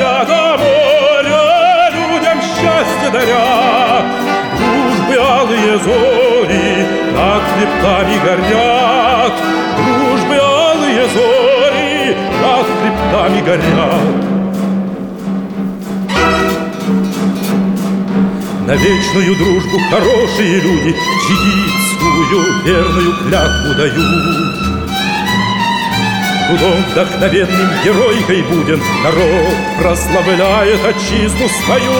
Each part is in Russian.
моря до моря людям счастье даря, Дружбы алые зори над хребтами горят, Дружбы алые зори над хребтами горят. На вечную дружбу хорошие люди Чигитскую верную клятву дают. Трудом вдохновенным геройкой будем Народ прославляет отчизну свою.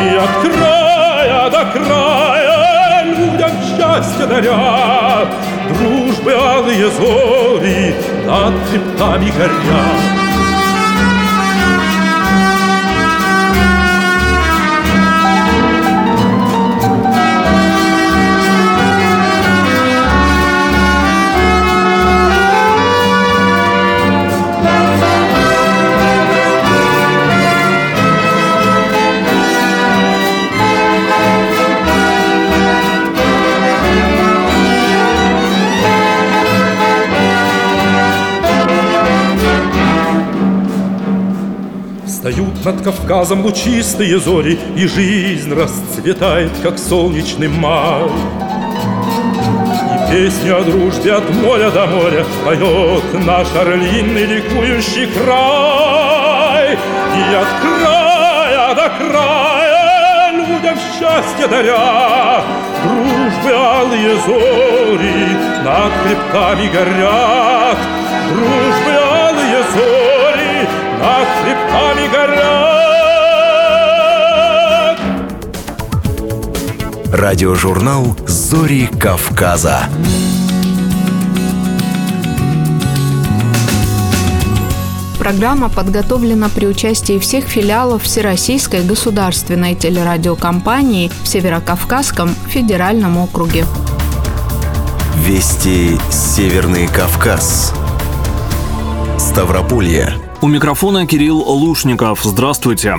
И от края до края людям счастье даря Дружбы алые зори над хребтами горят над Кавказом лучистые зори, И жизнь расцветает, как солнечный май. И песню о дружбе от моря до моря Поет наш орлиный ликующий край. И от края до края людям счастье даря, Дружбы алые зори над хребтами горят, Дружбы над хребтами горят. Радиожурнал «Зори Кавказа». Программа подготовлена при участии всех филиалов Всероссийской государственной телерадиокомпании в Северокавказском федеральном округе. Вести Северный Кавказ. Ставрополье. У микрофона Кирилл Лушников. Здравствуйте.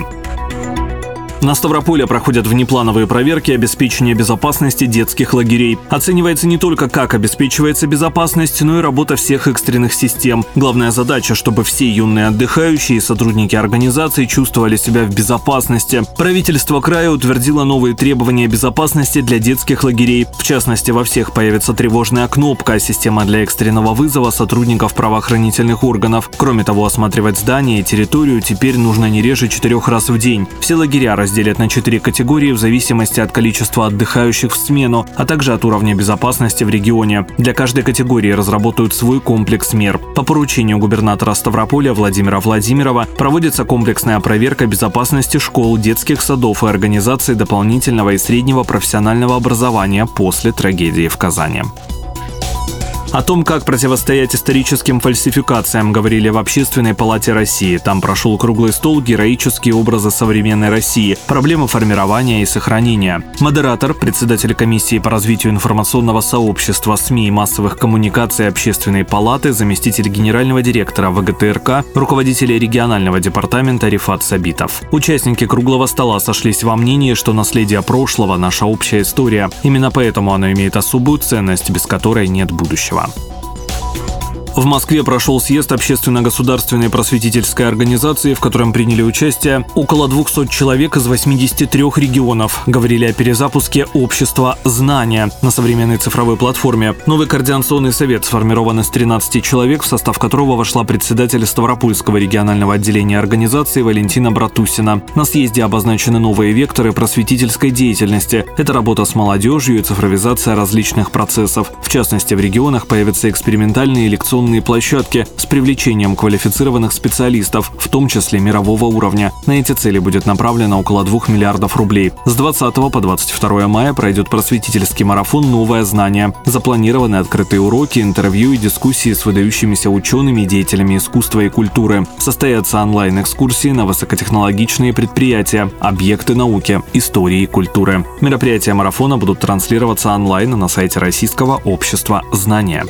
На Ставрополе проходят внеплановые проверки обеспечения безопасности детских лагерей. Оценивается не только, как обеспечивается безопасность, но и работа всех экстренных систем. Главная задача, чтобы все юные отдыхающие и сотрудники организации чувствовали себя в безопасности. Правительство края утвердило новые требования безопасности для детских лагерей. В частности, во всех появится тревожная кнопка, система для экстренного вызова сотрудников правоохранительных органов. Кроме того, осматривать здание и территорию теперь нужно не реже четырех раз в день. Все лагеря разделят на четыре категории в зависимости от количества отдыхающих в смену, а также от уровня безопасности в регионе. Для каждой категории разработают свой комплекс мер. По поручению губернатора Ставрополя Владимира Владимирова проводится комплексная проверка безопасности школ, детских садов и организаций дополнительного и среднего профессионального образования после трагедии в Казани. О том, как противостоять историческим фальсификациям, говорили в Общественной палате России. Там прошел круглый стол «Героические образы современной России. Проблемы формирования и сохранения». Модератор, председатель комиссии по развитию информационного сообщества СМИ и массовых коммуникаций Общественной палаты, заместитель генерального директора ВГТРК, руководитель регионального департамента Рифат Сабитов. Участники круглого стола сошлись во мнении, что наследие прошлого – наша общая история. Именно поэтому оно имеет особую ценность, без которой нет будущего. вам. В Москве прошел съезд общественно-государственной просветительской организации, в котором приняли участие около 200 человек из 83 регионов. Говорили о перезапуске общества знания на современной цифровой платформе. Новый координационный совет сформирован из 13 человек, в состав которого вошла председатель Ставропольского регионального отделения организации Валентина Братусина. На съезде обозначены новые векторы просветительской деятельности. Это работа с молодежью и цифровизация различных процессов. В частности, в регионах появятся экспериментальные лекционные площадки с привлечением квалифицированных специалистов, в том числе мирового уровня. На эти цели будет направлено около 2 миллиардов рублей. С 20 по 22 мая пройдет просветительский марафон «Новое знание». Запланированы открытые уроки, интервью и дискуссии с выдающимися учеными деятелями искусства и культуры. Состоятся онлайн-экскурсии на высокотехнологичные предприятия, объекты науки, истории и культуры. Мероприятия марафона будут транслироваться онлайн на сайте Российского общества знания.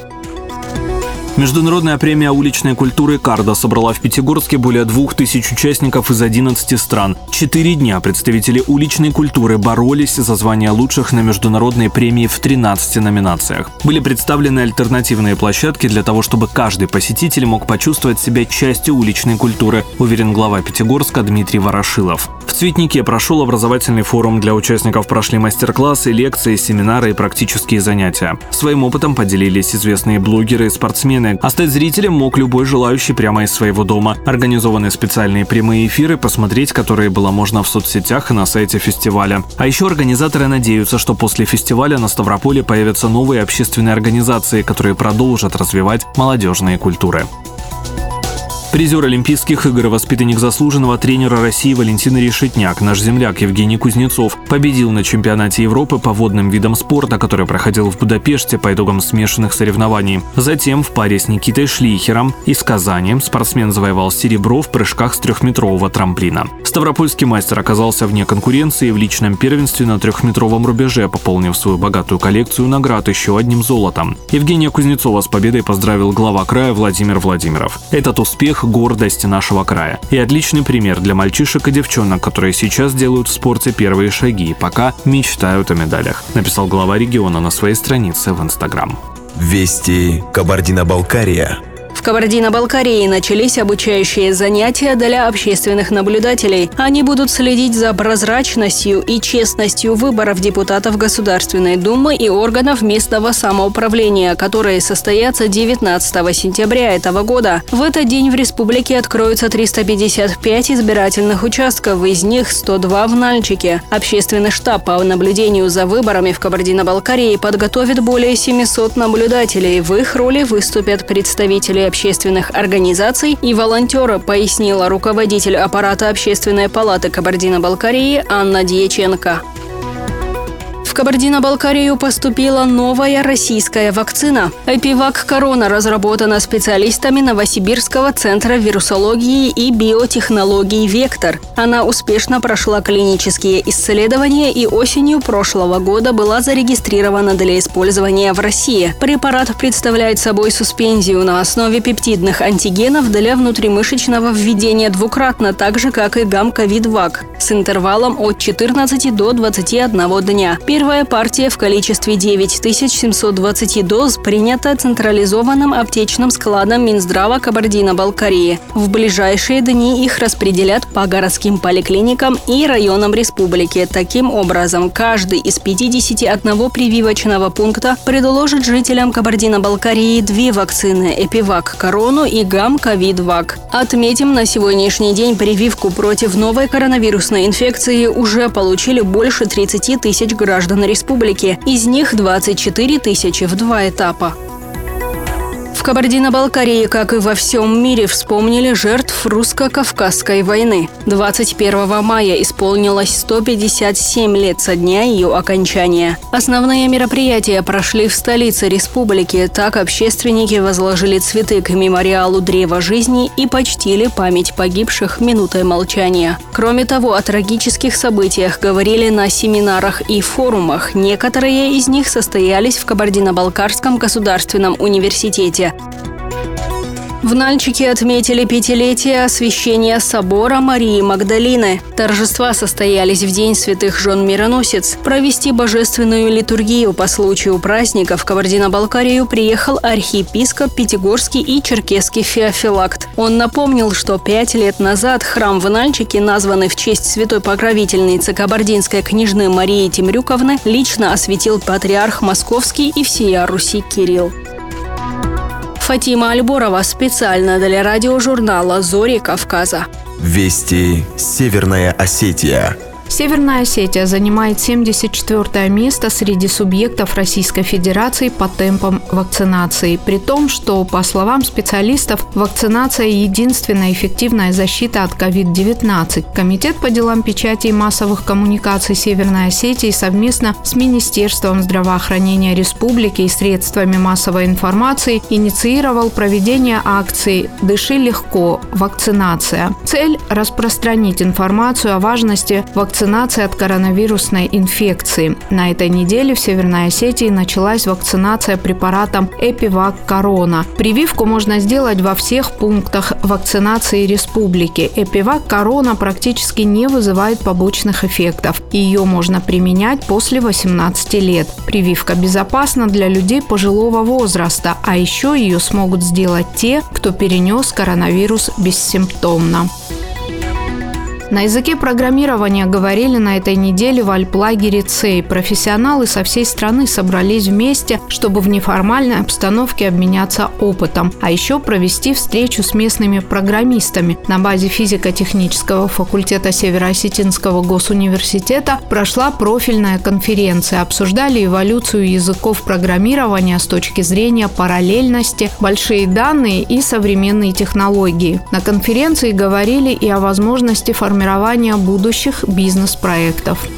Международная премия уличной культуры «Карда» собрала в Пятигорске более двух тысяч участников из 11 стран. Четыре дня представители уличной культуры боролись за звание лучших на международной премии в 13 номинациях. Были представлены альтернативные площадки для того, чтобы каждый посетитель мог почувствовать себя частью уличной культуры, уверен глава Пятигорска Дмитрий Ворошилов. В Цветнике прошел образовательный форум. Для участников прошли мастер-классы, лекции, семинары и практические занятия. Своим опытом поделились известные блогеры и спортсмены. А стать зрителем мог любой желающий прямо из своего дома. Организованы специальные прямые эфиры, посмотреть которые было можно в соцсетях и на сайте фестиваля. А еще организаторы надеются, что после фестиваля на Ставрополе появятся новые общественные организации, которые продолжат развивать молодежные культуры. Призер Олимпийских игр воспитанник заслуженного тренера России Валентина Решетняк, наш земляк Евгений Кузнецов, победил на чемпионате Европы по водным видам спорта, который проходил в Будапеште по итогам смешанных соревнований. Затем в паре с Никитой Шлихером из Казани спортсмен завоевал серебро в прыжках с трехметрового трамплина. Ставропольский мастер оказался вне конкуренции в личном первенстве на трехметровом рубеже, пополнив свою богатую коллекцию наград еще одним золотом. Евгения Кузнецова с победой поздравил глава края Владимир Владимиров. Этот успех – гордость нашего края. И отличный пример для мальчишек и девчонок, которые сейчас делают в спорте первые шаги и пока мечтают о медалях, написал глава региона на своей странице в Инстаграм. Вести Кабардино-Балкария – в Кабардино-Балкарии начались обучающие занятия для общественных наблюдателей. Они будут следить за прозрачностью и честностью выборов депутатов Государственной Думы и органов местного самоуправления, которые состоятся 19 сентября этого года. В этот день в республике откроются 355 избирательных участков, из них 102 в Нальчике. Общественный штаб по наблюдению за выборами в Кабардино-Балкарии подготовит более 700 наблюдателей. В их роли выступят представители общественных организаций и волонтеры, пояснила руководитель аппарата Общественной палаты Кабардино-Балкарии Анна Дьяченко. В Кабардино-Балкарию поступила новая российская вакцина. Эпивак Корона разработана специалистами Новосибирского центра вирусологии и биотехнологий «Вектор». Она успешно прошла клинические исследования и осенью прошлого года была зарегистрирована для использования в России. Препарат представляет собой суспензию на основе пептидных антигенов для внутримышечного введения двукратно, так же, как и гамковид-вак, с интервалом от 14 до 21 дня. Первая партия в количестве 9720 доз принята централизованным аптечным складом Минздрава Кабардино-Балкарии. В ближайшие дни их распределят по городским поликлиникам и районам республики. Таким образом, каждый из 51 прививочного пункта предложит жителям Кабардино-Балкарии две вакцины – Эпивак Корону и Гам Ковид Вак. Отметим, на сегодняшний день прививку против новой коронавирусной инфекции уже получили больше 30 тысяч граждан граждан республики. Из них 24 тысячи в два этапа. В Кабардино-Балкарии, как и во всем мире, вспомнили жертв русско-кавказской войны. 21 мая исполнилось 157 лет со дня ее окончания. Основные мероприятия прошли в столице республики. Так общественники возложили цветы к мемориалу Древа жизни и почтили память погибших минутой молчания. Кроме того, о трагических событиях говорили на семинарах и форумах. Некоторые из них состоялись в Кабардино-Балкарском государственном университете. В Нальчике отметили пятилетие освящения собора Марии Магдалины. Торжества состоялись в День святых жен мироносец. Провести божественную литургию по случаю праздника в Кабардино-Балкарию приехал архиепископ Пятигорский и Черкесский Феофилакт. Он напомнил, что пять лет назад храм в Нальчике, названный в честь святой покровительницы кабардинской княжны Марии Темрюковны, лично осветил патриарх Московский и всея Руси Кирилл. Фатима Альборова специально для радиожурнала «Зори Кавказа». Вести Северная Осетия. Северная Осетия занимает 74 место среди субъектов Российской Федерации по темпам вакцинации, при том, что, по словам специалистов, вакцинация – единственная эффективная защита от COVID-19. Комитет по делам печати и массовых коммуникаций Северной Осетии совместно с Министерством здравоохранения республики и средствами массовой информации инициировал проведение акции «Дыши легко. Вакцинация». Цель – распространить информацию о важности вакцинации вакцинации от коронавирусной инфекции. На этой неделе в Северной Осетии началась вакцинация препаратом Эпивак Корона. Прививку можно сделать во всех пунктах вакцинации республики. Эпивак Корона практически не вызывает побочных эффектов. Ее можно применять после 18 лет. Прививка безопасна для людей пожилого возраста, а еще ее смогут сделать те, кто перенес коронавирус бессимптомно. На языке программирования говорили на этой неделе в альплагере ЦЕЙ. Профессионалы со всей страны собрались вместе, чтобы в неформальной обстановке обменяться опытом, а еще провести встречу с местными программистами. На базе физико-технического факультета Северо-Осетинского госуниверситета прошла профильная конференция. Обсуждали эволюцию языков программирования с точки зрения параллельности, большие данные и современные технологии. На конференции говорили и о возможности формирования формирования будущих бизнес-проектов.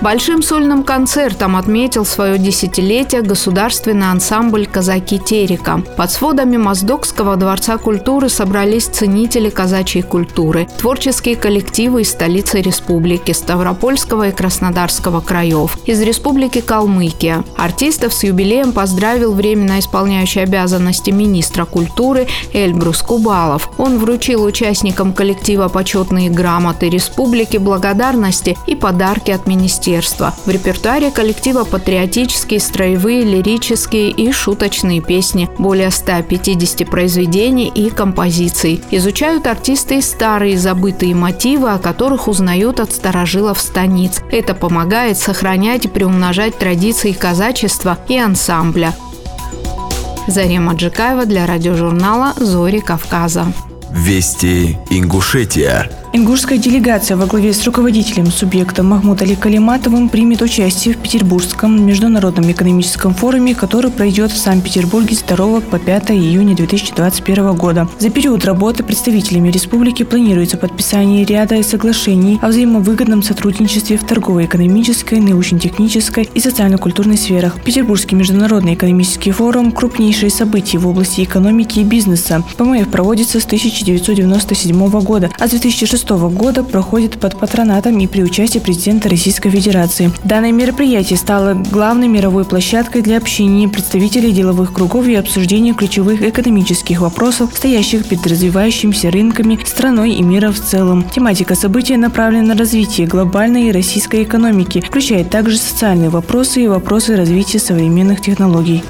Большим сольным концертом отметил свое десятилетие государственный ансамбль «Казаки Терека». Под сводами Моздокского дворца культуры собрались ценители казачьей культуры, творческие коллективы из столицы республики, Ставропольского и Краснодарского краев, из республики Калмыкия. Артистов с юбилеем поздравил временно исполняющий обязанности министра культуры Эльбрус Кубалов. Он вручил участникам коллектива почетные грамоты республики, благодарности и подарки от министерства министерства. В репертуаре коллектива патриотические, строевые, лирические и шуточные песни. Более 150 произведений и композиций. Изучают артисты старые забытые мотивы, о которых узнают от старожилов станиц. Это помогает сохранять и приумножать традиции казачества и ансамбля. Зарема Джикаева для радиожурнала «Зори Кавказа». Вести Ингушетия. Ингушская делегация во главе с руководителем субъекта Махмуд Али Калиматовым примет участие в Петербургском международном экономическом форуме, который пройдет в Санкт-Петербурге с 2 по 5 июня 2021 года. За период работы представителями республики планируется подписание ряда соглашений о взаимовыгодном сотрудничестве в торгово-экономической, научно-технической и социально-культурной сферах. Петербургский международный экономический форум – крупнейшее событие в области экономики и бизнеса. ПМФ проводится с 1997 года, а с 2006 2006 года проходит под патронатом и при участии президента Российской Федерации. Данное мероприятие стало главной мировой площадкой для общения представителей деловых кругов и обсуждения ключевых экономических вопросов, стоящих перед развивающимися рынками, страной и мира в целом. Тематика события направлена на развитие глобальной и российской экономики, включает также социальные вопросы и вопросы развития современных технологий.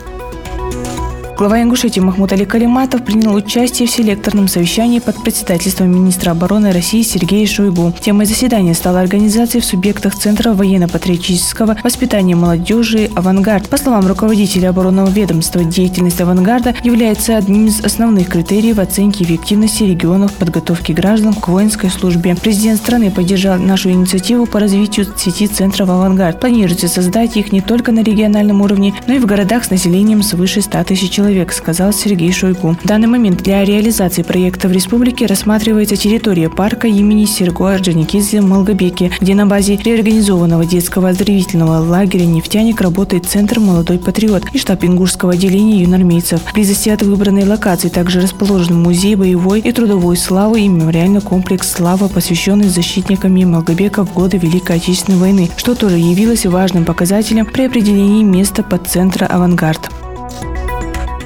Глава Ингушетии Махмуд Али Калиматов принял участие в селекторном совещании под председательством министра обороны России Сергея Шойгу. Темой заседания стала организация в субъектах Центра военно-патриотического воспитания молодежи «Авангард». По словам руководителя оборонного ведомства, деятельность «Авангарда» является одним из основных критериев оценки эффективности регионов подготовки граждан к воинской службе. Президент страны поддержал нашу инициативу по развитию сети центров «Авангард». Планируется создать их не только на региональном уровне, но и в городах с населением свыше 100 тысяч человек человек, сказал Сергей Шойгу. В данный момент для реализации проекта в республике рассматривается территория парка имени Серго Орджоникидзе в Малгобеке, где на базе реорганизованного детского оздоровительного лагеря «Нефтяник» работает Центр «Молодой патриот» и штаб ингушского отделения юнормейцев. Близости от выбранной локации также расположен музей боевой и трудовой славы и мемориальный комплекс «Слава», посвященный защитникам Малгобека в годы Великой Отечественной войны, что тоже явилось важным показателем при определении места под центра «Авангард».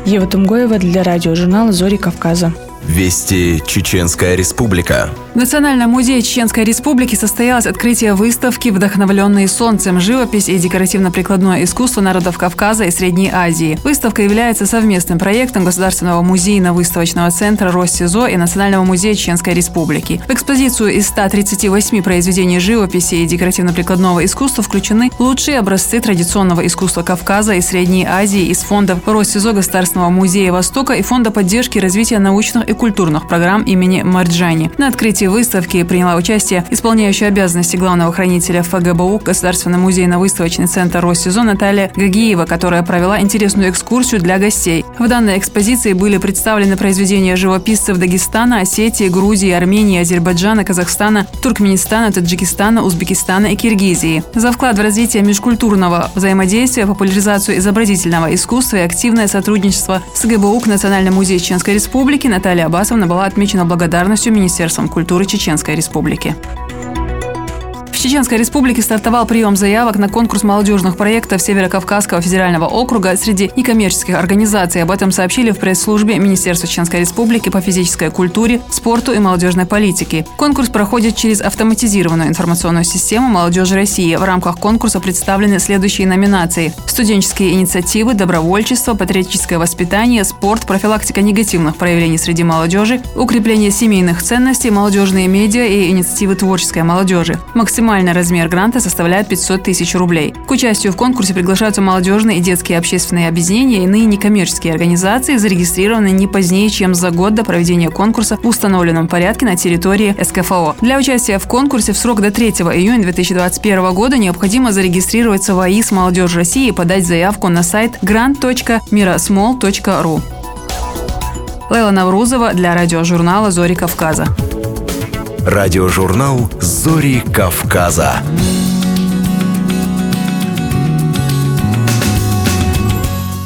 Ева Тумгоева для радиожурнала «Зори Кавказа». Вести Чеченская Республика. В Национальном музее Чеченской Республики состоялось открытие выставки «Вдохновленные солнцем. Живопись и декоративно-прикладное искусство народов Кавказа и Средней Азии». Выставка является совместным проектом Государственного музейно-выставочного центра Россизо и Национального музея Чеченской Республики. В экспозицию из 138 произведений живописи и декоративно-прикладного искусства включены лучшие образцы традиционного искусства Кавказа и Средней Азии из фондов Россизо Государственного музея Востока и Фонда поддержки развития научных и культурных программ имени Марджани. На открытии выставки приняла участие исполняющая обязанности главного хранителя ФГБУ Государственный музейно-выставочный центр Россезон Наталья Гагиева, которая провела интересную экскурсию для гостей. В данной экспозиции были представлены произведения живописцев Дагестана, Осетии, Грузии, Армении, Азербайджана, Казахстана, Туркменистана, Таджикистана, Узбекистана и Киргизии. За вклад в развитие межкультурного взаимодействия, популяризацию изобразительного искусства и активное сотрудничество с ГБУ к Национальному Чеченской Республики Наталья Абасовна была отмечена благодарностью Министерством культуры Чеченской Республики. Чеченской Республике стартовал прием заявок на конкурс молодежных проектов Северо-Кавказского федерального округа среди некоммерческих организаций. Об этом сообщили в пресс-службе Министерства Чеченской Республики по физической культуре, спорту и молодежной политике. Конкурс проходит через автоматизированную информационную систему «Молодежи России». В рамках конкурса представлены следующие номинации. Студенческие инициативы, добровольчество, патриотическое воспитание, спорт, профилактика негативных проявлений среди молодежи, укрепление семейных ценностей, молодежные медиа и инициативы творческой молодежи. Максимально Максимальный размер гранта составляет 500 тысяч рублей. К участию в конкурсе приглашаются молодежные и детские общественные объединения и иные некоммерческие организации, зарегистрированные не позднее, чем за год до проведения конкурса в установленном порядке на территории СКФО. Для участия в конкурсе в срок до 3 июня 2021 года необходимо зарегистрироваться в АИС «Молодежь России» и подать заявку на сайт grant.mirasmall.ru. Лейла Наврузова для радиожурнала «Зори Кавказа». Радиожурнал «Зори Кавказа».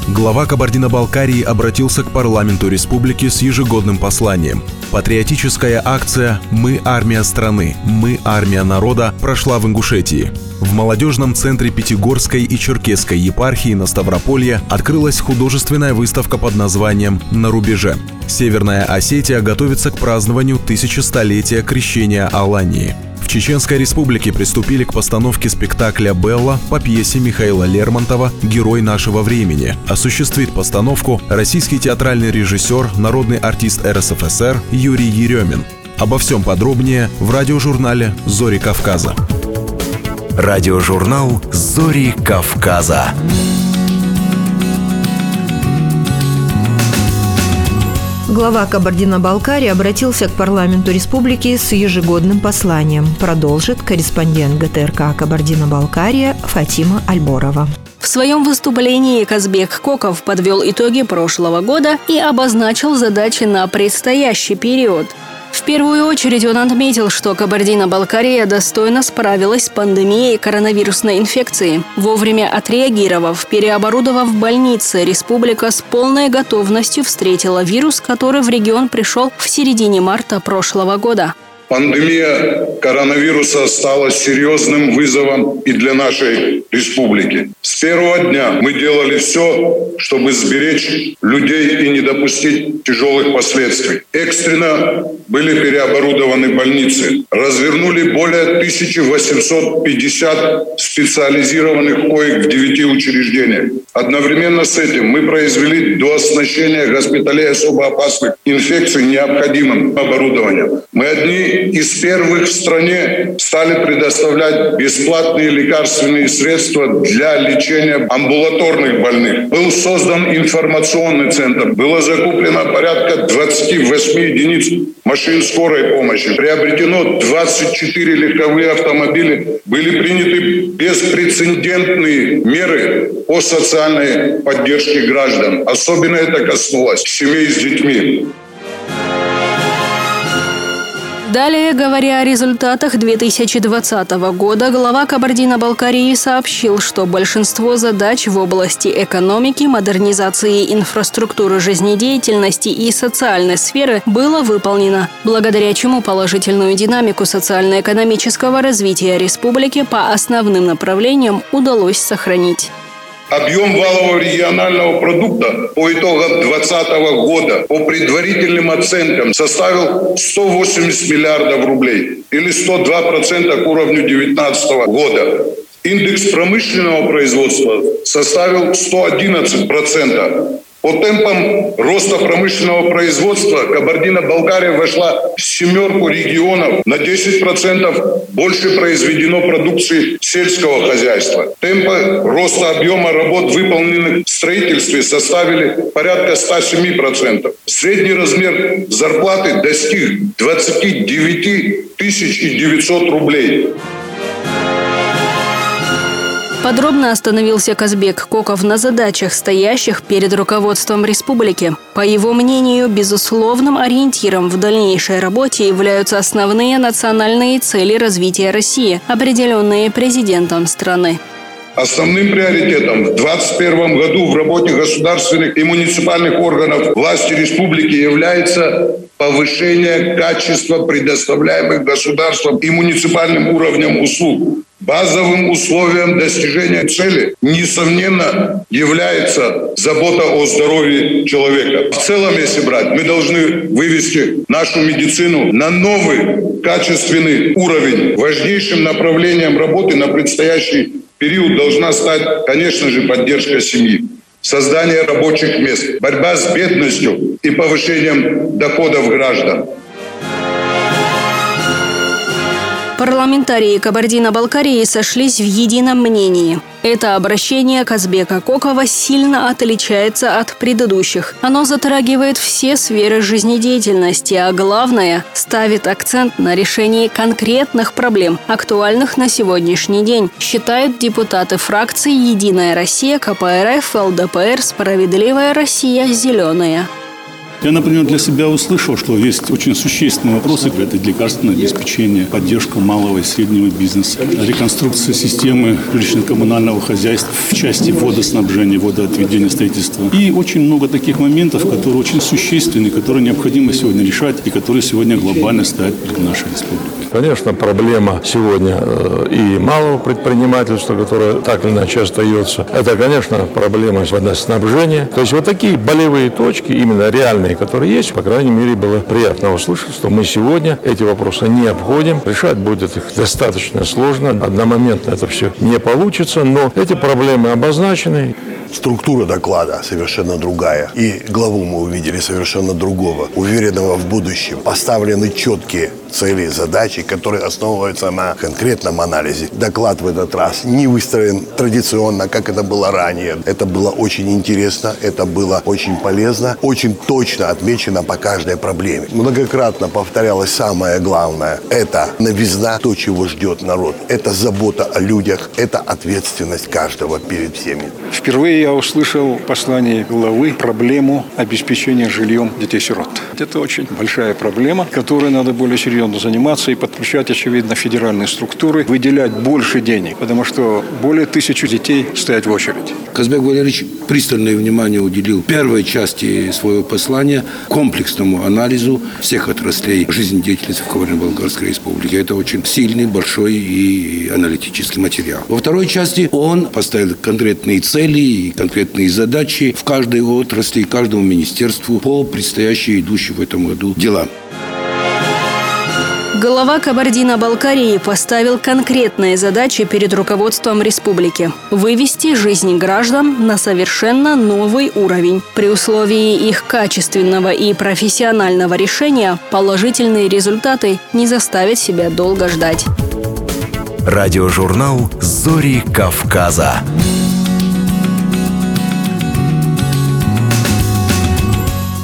Глава Кабардино-Балкарии обратился к парламенту республики с ежегодным посланием. Патриотическая акция «Мы – армия страны, мы – армия народа» прошла в Ингушетии. В молодежном центре Пятигорской и Черкесской епархии на Ставрополье открылась художественная выставка под названием «На рубеже». Северная Осетия готовится к празднованию тысячестолетия крещения Алании. Чеченской республике приступили к постановке спектакля «Белла» по пьесе Михаила Лермонтова «Герой нашего времени». Осуществит постановку российский театральный режиссер, народный артист РСФСР Юрий Еремин. Обо всем подробнее в радиожурнале «Зори Кавказа». Радиожурнал «Зори Кавказа». Глава Кабардино-Балкарии обратился к парламенту республики с ежегодным посланием. Продолжит корреспондент ГТРК Кабардино-Балкария Фатима Альборова. В своем выступлении Казбек Коков подвел итоги прошлого года и обозначил задачи на предстоящий период – в первую очередь он отметил, что Кабардино-Балкария достойно справилась с пандемией коронавирусной инфекции. Вовремя отреагировав, переоборудовав больницы, республика с полной готовностью встретила вирус, который в регион пришел в середине марта прошлого года. Пандемия коронавируса стала серьезным вызовом и для нашей республики. С первого дня мы делали все, чтобы сберечь людей и не допустить тяжелых последствий. Экстренно были переоборудованы больницы. Развернули более 1850 специализированных коек в 9 учреждениях. Одновременно с этим мы произвели до оснащения госпиталей особо опасных инфекций необходимым оборудованием. Мы одни из первых в стране стали предоставлять бесплатные лекарственные средства для лечения амбулаторных больных. Был создан информационный центр. Было закуплено порядка 28 единиц машин скорой помощи. Приобретено 24 легковые автомобиля. Были приняты беспрецедентные меры по социальной поддержке граждан. Особенно это коснулось семей с детьми. Далее, говоря о результатах 2020 года, глава Кабардино-Балкарии сообщил, что большинство задач в области экономики, модернизации инфраструктуры жизнедеятельности и социальной сферы было выполнено, благодаря чему положительную динамику социально-экономического развития республики по основным направлениям удалось сохранить. Объем валового регионального продукта по итогам 2020 года по предварительным оценкам составил 180 миллиардов рублей или 102% к уровню 2019 года. Индекс промышленного производства составил 111%. По темпам роста промышленного производства Кабардино-Балкария вошла в семерку регионов. На 10% больше произведено продукции сельского хозяйства. Темпы роста объема работ, выполненных в строительстве, составили порядка 107%. Средний размер зарплаты достиг 29 900 рублей. Подробно остановился Казбек Коков на задачах, стоящих перед руководством республики. По его мнению, безусловным ориентиром в дальнейшей работе являются основные национальные цели развития России, определенные президентом страны. Основным приоритетом в 2021 году в работе государственных и муниципальных органов власти республики является повышение качества предоставляемых государством и муниципальным уровнем услуг. Базовым условием достижения цели, несомненно, является забота о здоровье человека. В целом, если брать, мы должны вывести нашу медицину на новый качественный уровень. Важнейшим направлением работы на предстоящий период должна стать, конечно же, поддержка семьи создание рабочих мест, борьба с бедностью и повышением доходов граждан. Парламентарии Кабардино-Балкарии сошлись в едином мнении. Это обращение Казбека Кокова сильно отличается от предыдущих. Оно затрагивает все сферы жизнедеятельности, а главное – ставит акцент на решении конкретных проблем, актуальных на сегодняшний день, считают депутаты фракции «Единая Россия», КПРФ, ЛДПР, «Справедливая Россия», «Зеленая». Я, например, для себя услышал, что есть очень существенные вопросы. Это лекарственное обеспечение, поддержка малого и среднего бизнеса, реконструкция системы жилищно-коммунального хозяйства в части водоснабжения, водоотведения, строительства. И очень много таких моментов, которые очень существенны, которые необходимо сегодня решать и которые сегодня глобально стоят перед нашей республикой. Конечно, проблема сегодня э, и малого предпринимательства, которое так или иначе остается. Это, конечно, проблема водоснабжения. То есть вот такие болевые точки, именно реальные данные, которые есть, по крайней мере, было приятно услышать, что мы сегодня эти вопросы не обходим. Решать будет их достаточно сложно. Одномоментно это все не получится, но эти проблемы обозначены. Структура доклада совершенно другая. И главу мы увидели совершенно другого, уверенного в будущем. Поставлены четкие цели задачи, которые основываются на конкретном анализе. Доклад в этот раз не выстроен традиционно, как это было ранее. Это было очень интересно, это было очень полезно, очень точно отмечено по каждой проблеме. Многократно повторялось самое главное. Это новизна, то, чего ждет народ. Это забота о людях, это ответственность каждого перед всеми. Впервые я услышал послание главы проблему обеспечения жильем детей-сирот. Это очень большая проблема, которой надо более серьезно серьезно заниматься и подключать, очевидно, федеральные структуры, выделять больше денег, потому что более тысячи детей стоят в очередь. Казбек Валерьевич пристальное внимание уделил первой части своего послания комплексному анализу всех отраслей жизнедеятельности в Кабардино-Балкарской республике. Это очень сильный, большой и аналитический материал. Во второй части он поставил конкретные цели и конкретные задачи в каждой отрасли, каждому министерству по предстоящей идущей в этом году делам. Глава Кабардино-Балкарии поставил конкретные задачи перед руководством республики – вывести жизнь граждан на совершенно новый уровень. При условии их качественного и профессионального решения положительные результаты не заставят себя долго ждать. Радиожурнал «Зори Кавказа».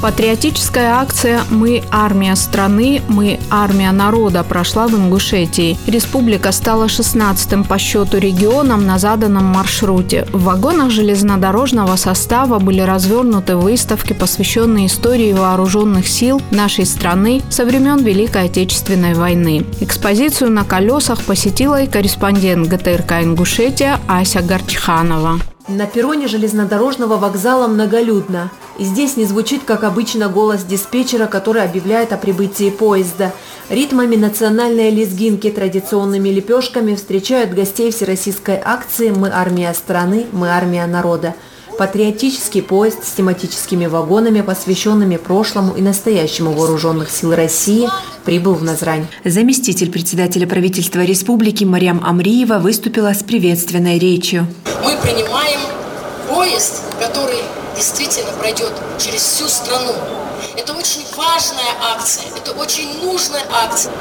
Патриотическая акция «Мы – армия страны, мы – армия народа» прошла в Ингушетии. Республика стала 16-м по счету регионом на заданном маршруте. В вагонах железнодорожного состава были развернуты выставки, посвященные истории вооруженных сил нашей страны со времен Великой Отечественной войны. Экспозицию на колесах посетила и корреспондент ГТРК «Ингушетия» Ася Горчханова. На перроне железнодорожного вокзала многолюдно. И здесь не звучит, как обычно, голос диспетчера, который объявляет о прибытии поезда. Ритмами национальной лезгинки, традиционными лепешками встречают гостей всероссийской акции «Мы армия страны, мы армия народа». Патриотический поезд с тематическими вагонами, посвященными прошлому и настоящему вооруженных сил России, прибыл в Назрань. Заместитель председателя правительства республики Мариам Амриева выступила с приветственной речью. Мы принимаем поезд, который действительно пройдет через всю страну. Это очень важная акция, это очень нужная акция,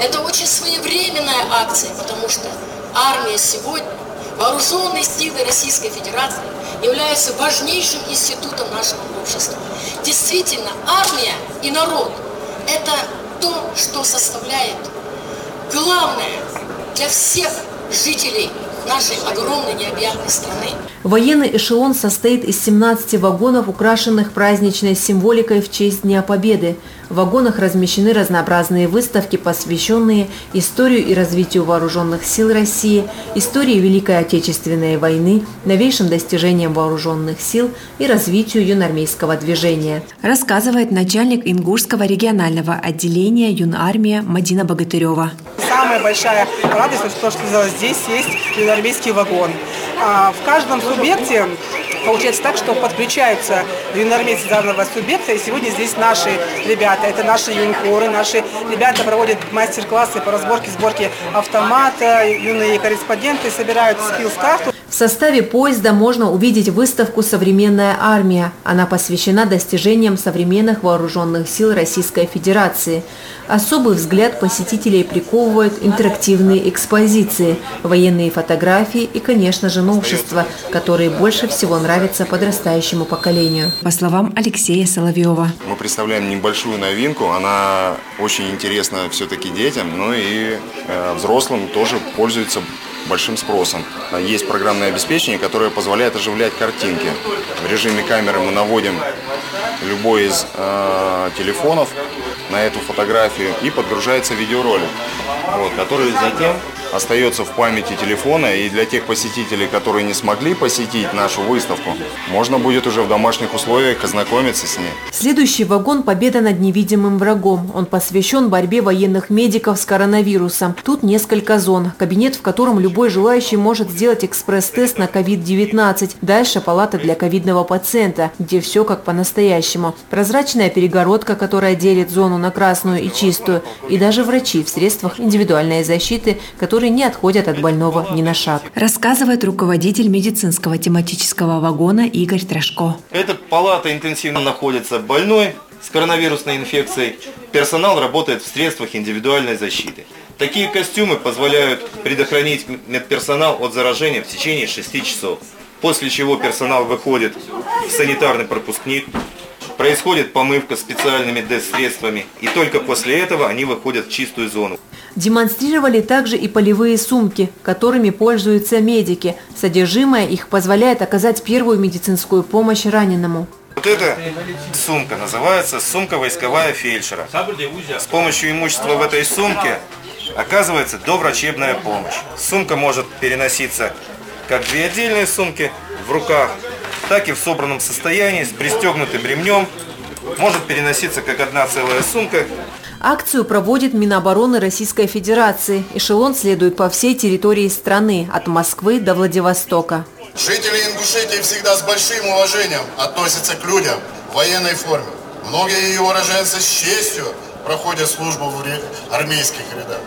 это очень своевременная акция, потому что армия сегодня, вооруженные силы Российской Федерации являются важнейшим институтом нашего общества. Действительно, армия и народ – это то, что составляет главное для всех жителей нашей огромной необъятной страны. Военный эшелон состоит из 17 вагонов, украшенных праздничной символикой в честь Дня Победы. В вагонах размещены разнообразные выставки, посвященные историю и развитию вооруженных сил России, истории Великой Отечественной войны, новейшим достижениям вооруженных сил и развитию юнармейского движения. Рассказывает начальник Ингушского регионального отделения юнармия Мадина Богатырева самая большая радость, то, что здесь есть юноармейский вагон. А в каждом субъекте получается так, что подключаются юноармейцы данного субъекта, и сегодня здесь наши ребята, это наши юнкоры, наши ребята проводят мастер-классы по разборке, сборке автомата, юные корреспонденты собирают скиллс-карту. В составе поезда можно увидеть выставку «Современная армия». Она посвящена достижениям современных вооруженных сил Российской Федерации. Особый взгляд посетителей приковывают интерактивные экспозиции, военные фотографии и, конечно же, новшества, которые больше всего нравятся подрастающему поколению. По словам Алексея Соловьева. Мы представляем небольшую новинку. Она очень интересна все-таки детям, но и э, взрослым тоже пользуется большим спросом. Есть программное обеспечение, которое позволяет оживлять картинки. В режиме камеры мы наводим любой из э, телефонов на эту фотографию и подгружается видеоролик, вот, который затем остается в памяти телефона, и для тех посетителей, которые не смогли посетить нашу выставку, можно будет уже в домашних условиях ознакомиться с ней. Следующий вагон «Победа над невидимым врагом». Он посвящен борьбе военных медиков с коронавирусом. Тут несколько зон. Кабинет, в котором любой желающий может сделать экспресс-тест на COVID-19. Дальше палата для ковидного пациента, где все как по-настоящему. Прозрачная перегородка, которая делит зону на красную и чистую. И даже врачи в средствах индивидуальной защиты, которые которые не отходят от больного ни на шаг. Рассказывает руководитель медицинского тематического вагона Игорь Трошко. Эта палата интенсивно находится больной с коронавирусной инфекцией. Персонал работает в средствах индивидуальной защиты. Такие костюмы позволяют предохранить медперсонал от заражения в течение 6 часов. После чего персонал выходит в санитарный пропускник, происходит помывка специальными ДЭС-средствами, и только после этого они выходят в чистую зону. Демонстрировали также и полевые сумки, которыми пользуются медики. Содержимое их позволяет оказать первую медицинскую помощь раненому. Вот эта сумка называется сумка войсковая фельдшера. С помощью имущества в этой сумке оказывается доврачебная помощь. Сумка может переноситься как две отдельные сумки в руках, так и в собранном состоянии с пристегнутым ремнем. Может переноситься как одна целая сумка Акцию проводит Минобороны Российской Федерации. Эшелон следует по всей территории страны, от Москвы до Владивостока. Жители Ингушетии всегда с большим уважением относятся к людям в военной форме. Многие ее уроженцы с честью проходят службу в армейских рядах.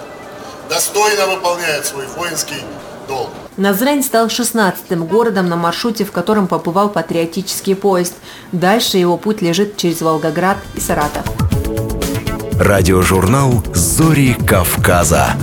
Достойно выполняют свой воинский долг. Назрань стал 16-м городом на маршруте, в котором побывал патриотический поезд. Дальше его путь лежит через Волгоград и Саратов. Радиожурнал «Зори Кавказа».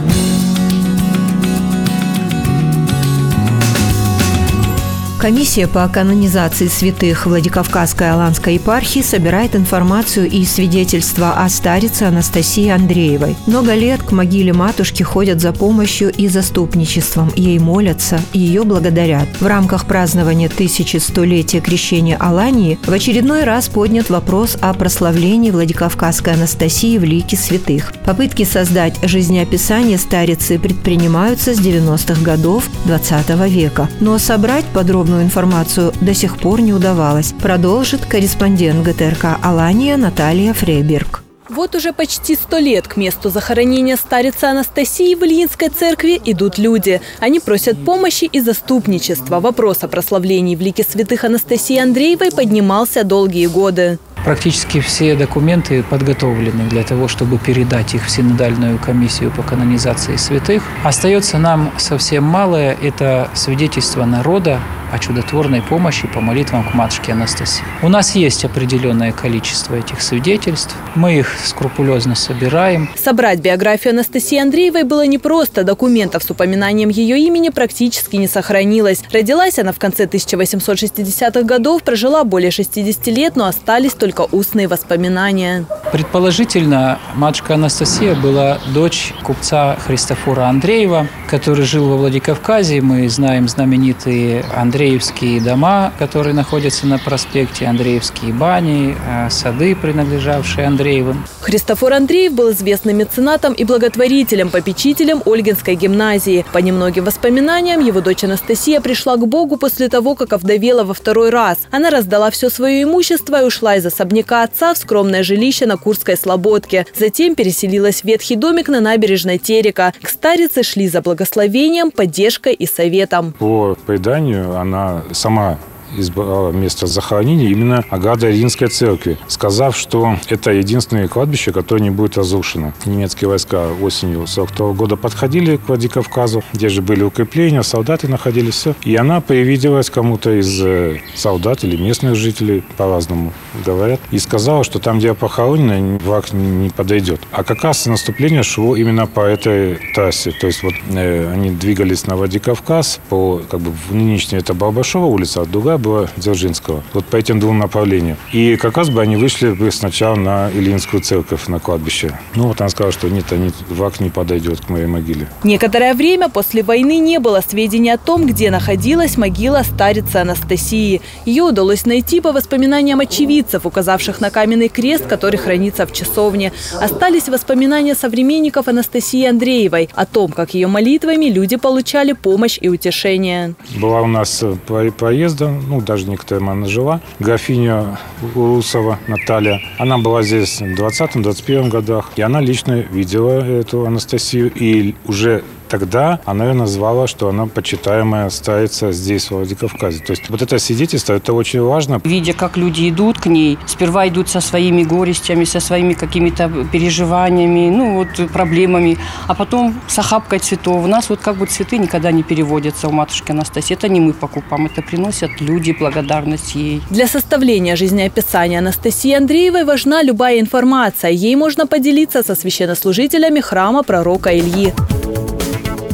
Комиссия по канонизации святых Владикавказской Аланской епархии собирает информацию и свидетельства о старице Анастасии Андреевой. Много лет к могиле матушки ходят за помощью и заступничеством, ей молятся, ее благодарят. В рамках празднования 1100-летия крещения Алании в очередной раз поднят вопрос о прославлении Владикавказской Анастасии в лике святых. Попытки создать жизнеописание старицы предпринимаются с 90-х годов 20 века. Но собрать подробно подробную информацию до сих пор не удавалось, продолжит корреспондент ГТРК «Алания» Наталья Фрейберг. Вот уже почти сто лет к месту захоронения старицы Анастасии в Ильинской церкви идут люди. Они просят помощи и заступничества. Вопрос о прославлении в лике святых Анастасии Андреевой поднимался долгие годы. Практически все документы подготовлены для того, чтобы передать их в Синодальную комиссию по канонизации святых. Остается нам совсем малое – это свидетельство народа о чудотворной помощи по молитвам к матушке Анастасии. У нас есть определенное количество этих свидетельств. Мы их скрупулезно собираем. Собрать биографию Анастасии Андреевой было непросто. Документов с упоминанием ее имени практически не сохранилось. Родилась она в конце 1860-х годов, прожила более 60 лет, но остались только устные воспоминания. Предположительно, матушка Анастасия была дочь купца Христофора Андреева, который жил во Владикавказе. Мы знаем знаменитые Андреевские дома, которые находятся на проспекте, Андреевские бани, э, сады, принадлежавшие Андреевым. Христофор Андреев был известным меценатом и благотворителем, попечителем Ольгинской гимназии. По немногим воспоминаниям, его дочь Анастасия пришла к Богу после того, как овдовела во второй раз. Она раздала все свое имущество и ушла из особняка отца в скромное жилище на Курской Слободке. Затем переселилась в ветхий домик на набережной Терека. К старице шли за благословением, поддержкой и советом. По преданию она сама избрала место захоронения именно Агада Римской церкви, сказав, что это единственное кладбище, которое не будет разрушено. Немецкие войска осенью 42 года подходили к Владикавказу, где же были укрепления, солдаты находились, все. И она привиделась кому-то из э, солдат или местных жителей, по-разному говорят, и сказала, что там, где я похоронена, враг не подойдет. А как раз наступление шло именно по этой трассе. То есть вот э, они двигались на Владикавказ по, как бы, в нынешней это Барбашова улица, а другая была Дзержинского. Вот по этим двум направлениям. И как раз бы они вышли бы сначала на Ильинскую церковь, на кладбище. Ну вот она сказала, что нет, они, враг не подойдет к моей могиле. Некоторое время после войны не было сведений о том, где находилась могила старицы Анастасии. Ее удалось найти по воспоминаниям очевидцев, указавших на каменный крест, который хранится в часовне. Остались воспоминания современников Анастасии Андреевой о том, как ее молитвами люди получали помощь и утешение. Была у нас э, поезда, ну, даже некоторое она жила, графиня Урусова Наталья. Она была здесь в 20-21 годах, и она лично видела эту Анастасию, и уже тогда она ее назвала, что она почитаемая старица здесь, в Владикавказе. То есть вот это свидетельство, это очень важно. Видя, как люди идут к ней, сперва идут со своими горестями, со своими какими-то переживаниями, ну вот проблемами, а потом с охапкой цветов. У нас вот как бы цветы никогда не переводятся у матушки Анастасии. Это не мы покупаем, это приносят люди, благодарность ей. Для составления жизнеописания Анастасии Андреевой важна любая информация. Ей можно поделиться со священнослужителями храма пророка Ильи.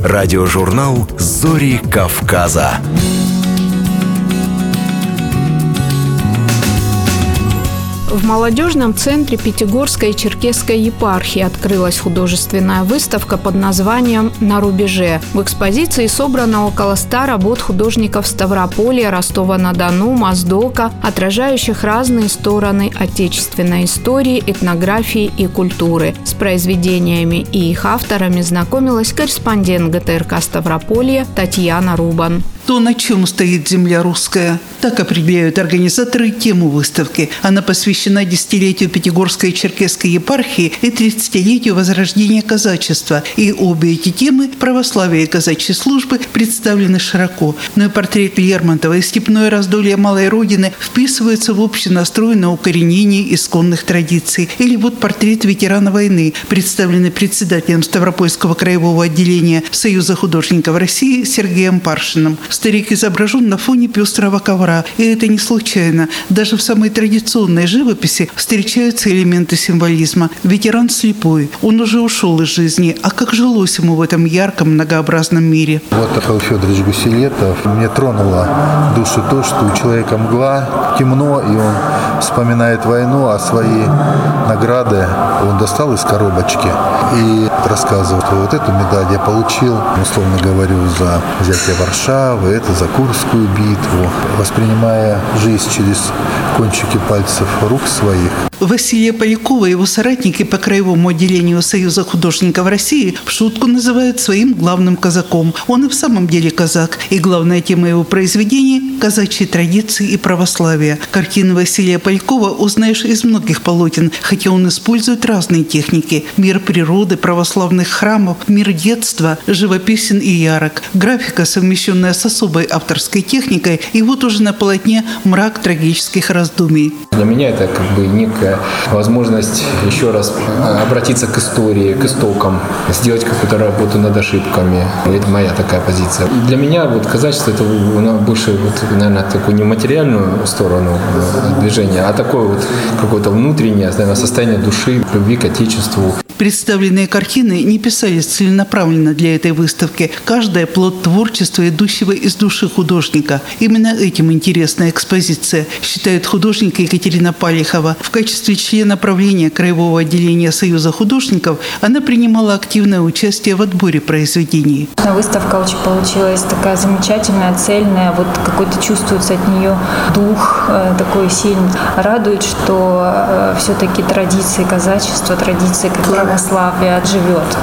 Радиожурнал «Зори Кавказа». В молодежном центре Пятигорской и Черкесской епархии открылась художественная выставка под названием «На рубеже». В экспозиции собрано около ста работ художников Ставрополя, Ростова-на-Дону, Моздока, отражающих разные стороны отечественной истории, этнографии и культуры. С произведениями и их авторами знакомилась корреспондент ГТРК Ставрополья Татьяна Рубан то, на чем стоит земля русская. Так определяют организаторы тему выставки. Она посвящена десятилетию Пятигорской и Черкесской епархии и 30-летию возрождения казачества. И обе эти темы – православие и казачьи службы – представлены широко. Но и портрет Лермонтова и степное раздолье Малой Родины вписываются в общий настрой на укоренение исконных традиций. Или вот портрет ветерана войны, представленный председателем Ставропольского краевого отделения Союза художников России Сергеем Паршиным. Старик изображен на фоне пестрого ковра. И это не случайно. Даже в самой традиционной живописи встречаются элементы символизма. Ветеран слепой. Он уже ушел из жизни. А как жилось ему в этом ярком, многообразном мире? Вот Михаил Федорович Гусилетов. Мне тронуло душу то, что у человека мгла, темно, и он вспоминает войну, а свои награды он достал из коробочки и рассказывал, что вот эту медаль я получил, условно говорю, за взятие Варшавы, это за Курскую битву, воспринимая жизнь через кончики пальцев рук своих. Василия Полякова и его соратники по краевому отделению Союза художников России в шутку называют своим главным казаком. Он и в самом деле казак, и главная тема его произведений – казачьи традиции и православие. Картины Василия Полякова узнаешь из многих полотен, хотя он использует разные техники – мир природы, православных храмов, мир детства, живописен и ярок, графика, совмещенная с особой авторской техникой, и вот уже на полотне мрак трагических раздумий. Для меня это как бы некая возможность еще раз обратиться к истории, к истокам, сделать какую-то работу над ошибками. Это моя такая позиция. Для меня вот казачество это больше, вот, наверное, такую не материальную сторону движения, а такое вот какое-то внутреннее наверное, состояние души, любви к Отечеству. Представленные картины не писались целенаправленно для этой выставки. Каждая плод творчества, идущего из души художника. Именно этим интересна экспозиция, считает художник Екатерина Палихова. В качестве члена правления Краевого отделения Союза художников она принимала активное участие в отборе произведений. Выставка очень получилась такая замечательная, цельная. Вот какой-то чувствуется от нее дух э, такой сильный. Радует, что э, все-таки традиции казачества, традиции как православия живет.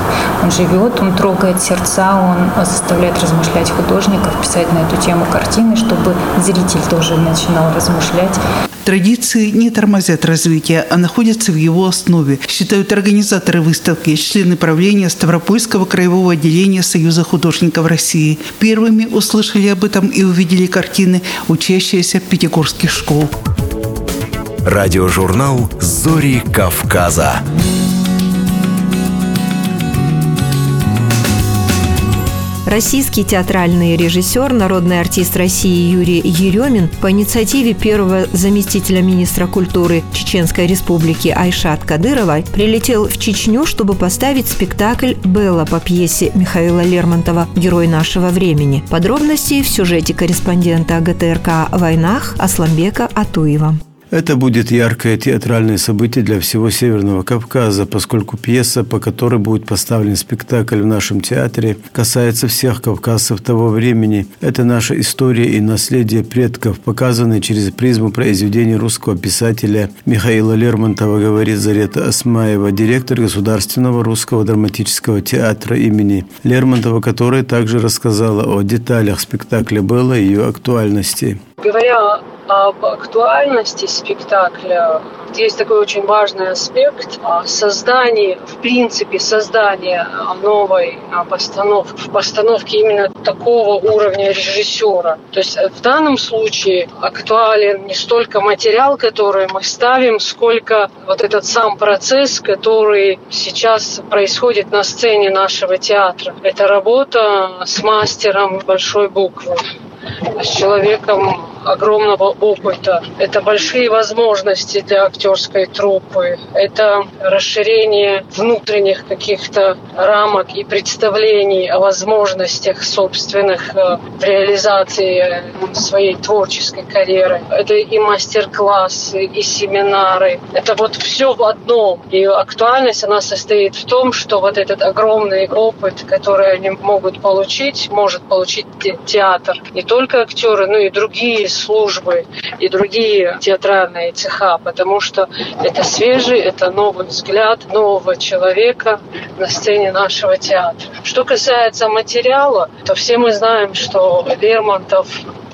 Он живет, он трогает сердца, он заставляет размышлять художников, писать на эту тему картины, чтобы зритель тоже начинал размышлять. Традиции не тормозят развитие, а находятся в его основе, считают организаторы выставки, члены правления Ставропольского краевого отделения Союза художников России. Первыми услышали об этом и увидели картины учащиеся пятигорских школ. Радиожурнал «Зори Кавказа». Российский театральный режиссер, народный артист России Юрий Еремин по инициативе первого заместителя министра культуры Чеченской республики Айшат Кадырова прилетел в Чечню, чтобы поставить спектакль «Белла» по пьесе Михаила Лермонтова «Герой нашего времени». Подробности в сюжете корреспондента ГТРК войнах Асламбека Атуева. Это будет яркое театральное событие для всего Северного Кавказа, поскольку пьеса, по которой будет поставлен спектакль в нашем театре, касается всех кавказцев того времени. Это наша история и наследие предков, показанные через призму произведений русского писателя Михаила Лермонтова, говорит Зарета Асмаева, директор Государственного русского драматического театра имени Лермонтова, которая также рассказала о деталях спектакля «Белла» и ее актуальности. Говоря об актуальности спектакля, есть такой очень важный аспект создания, в принципе, создания новой постановки, в постановке именно такого уровня режиссера. То есть в данном случае актуален не столько материал, который мы ставим, сколько вот этот сам процесс, который сейчас происходит на сцене нашего театра. Это работа с мастером большой буквы, с человеком огромного опыта. Это большие возможности для актерской труппы. Это расширение внутренних каких-то рамок и представлений о возможностях собственных э, в реализации своей творческой карьеры. Это и мастер-классы, и семинары. Это вот все в одном. И актуальность, она состоит в том, что вот этот огромный опыт, который они могут получить, может получить театр. Не только актеры, но и другие службы и другие театральные цеха, потому что это свежий, это новый взгляд нового человека на сцене нашего театра. Что касается материала, то все мы знаем, что Лермонтов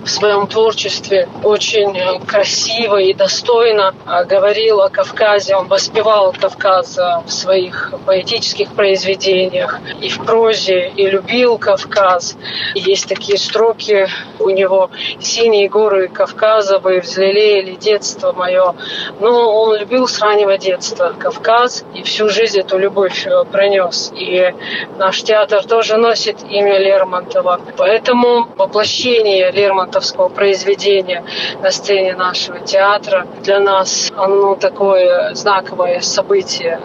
в своем творчестве очень э, красиво и достойно э, говорил о Кавказе. Он воспевал Кавказ э, в своих поэтических произведениях и в прозе, и любил Кавказ. Есть такие строки у него «Синие горы Кавказа вы взлелеяли детство мое». Но он любил с раннего детства Кавказ и всю жизнь эту любовь пронес. И наш театр тоже носит имя Лермонтова. Поэтому воплощение Лермонтова лермонтовского произведения на сцене нашего театра. Для нас оно такое знаковое событие.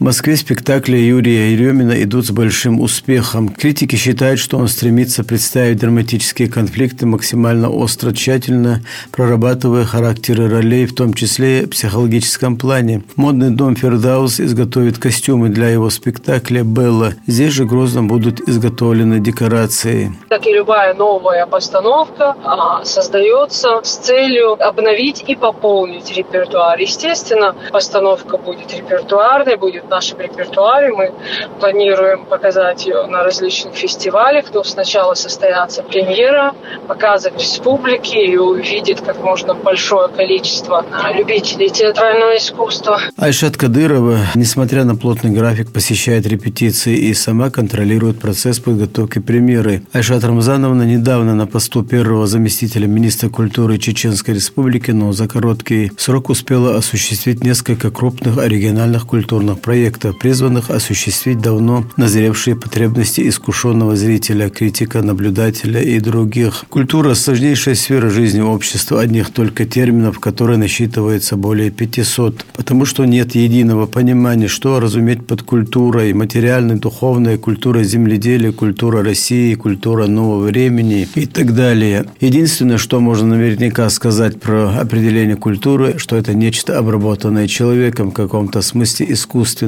В Москве спектакли Юрия Еремина идут с большим успехом. Критики считают, что он стремится представить драматические конфликты максимально остро, тщательно прорабатывая характеры ролей, в том числе в психологическом плане. Модный дом «Фердаус» изготовит костюмы для его спектакля «Белла». Здесь же Грозно будут изготовлены декорации. Как и любая новая постановка, а, создается с целью обновить и пополнить репертуар. Естественно, постановка будет репертуарной, будет в нашем репертуаре. Мы планируем показать ее на различных фестивалях. Но сначала состоятся премьера, показы в республике и увидит как можно большое количество любителей театрального искусства. Айшат Кадырова, несмотря на плотный график, посещает репетиции и сама контролирует процесс подготовки премьеры. Айшат Рамзановна недавно на посту первого заместителя министра культуры Чеченской Республики, но за короткий срок успела осуществить несколько крупных оригинальных культурных проектов, призванных осуществить давно назревшие потребности искушенного зрителя, критика, наблюдателя и других. Культура – сложнейшая сфера жизни общества, одних только терминов, которые насчитывается более 500, потому что нет единого понимания, что разуметь под культурой, материальной, духовной, культура земледелия, культура России, культура нового времени и так далее. Единственное, что можно наверняка сказать про определение культуры, что это нечто обработанное человеком, в каком-то смысле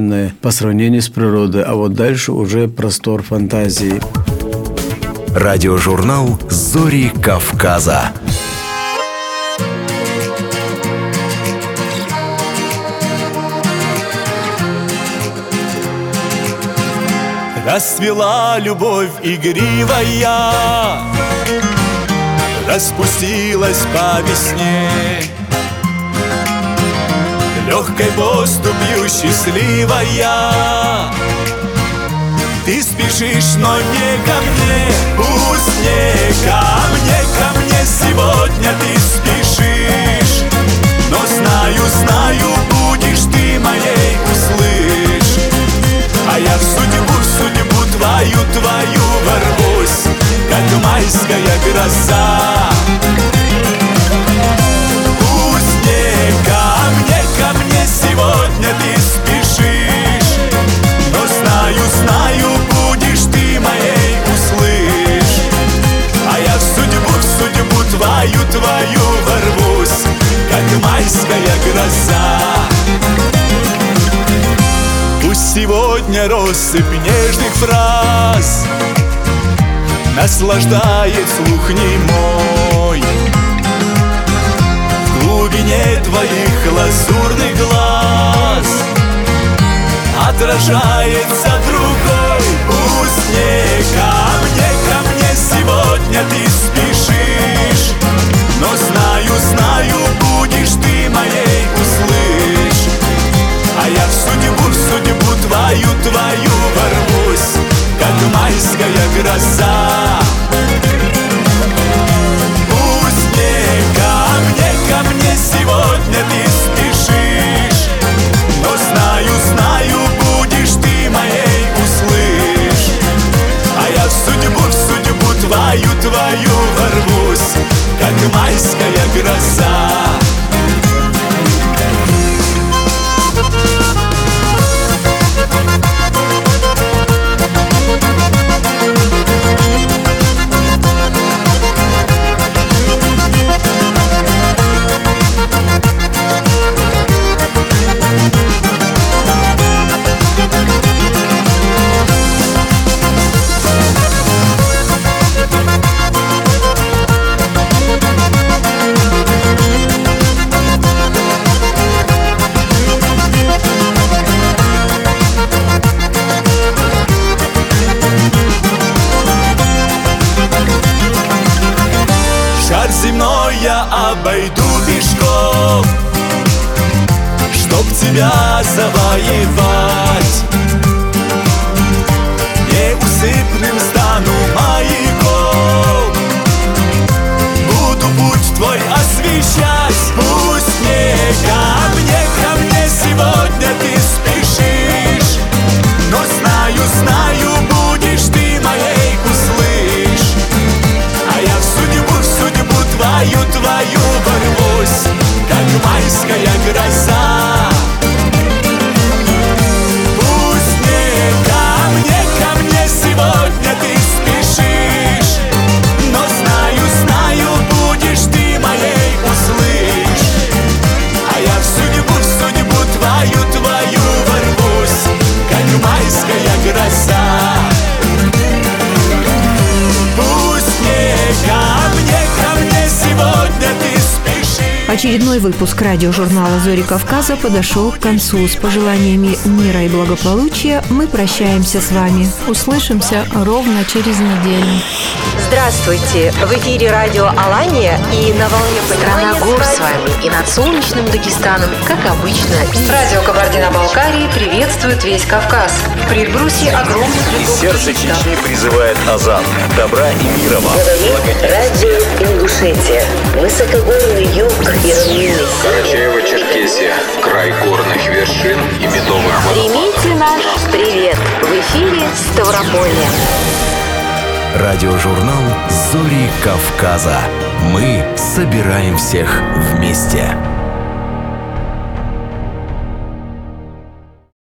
искусственное по сравнению с природой, а вот дальше уже простор фантазии. Радиожурнал «Зори Кавказа». Расцвела любовь игривая Распустилась по весне Легкой поступью счастливая. Ты спешишь, но не ко мне Пусть не ко мне, ко мне Сегодня ты спешишь. Но знаю, знаю, будешь ты моей, услышь. А я в судьбу, в судьбу твою, твою ворвусь Как майская гроза судьбу твою, ворвусь Как майская гроза. Пусть сегодня россыпь нежных фраз Наслаждает слух немой В глубине твоих лазурных глаз Отражается другой Пусть не ко мне, ко мне Сегодня ты спешишь Но знаю, знаю, будешь ты моей, услышь. А я в судьбу, в судьбу твою, твою ворвусь Как майская гроза Очередной выпуск радиожурнала «Зори Кавказа» подошел к концу. С пожеланиями мира и благополучия мы прощаемся с вами. Услышимся ровно через неделю. Здравствуйте! В эфире радио «Алания» и на волне Страна гор с вами и над солнечным Дагестаном, как обычно. Радио Кабардино-Балкарии приветствует весь Кавказ. В предбрусье огромных Из сердца Чечни призывает Азан. Добра и мира вам. Радио Ингушетия. Высокогорный юг и. Карачаево-Черкесия. Край горных вершин и медовых Примите наш привет. В эфире Ставрополье. Радиожурнал «Зори Кавказа». Мы собираем всех вместе.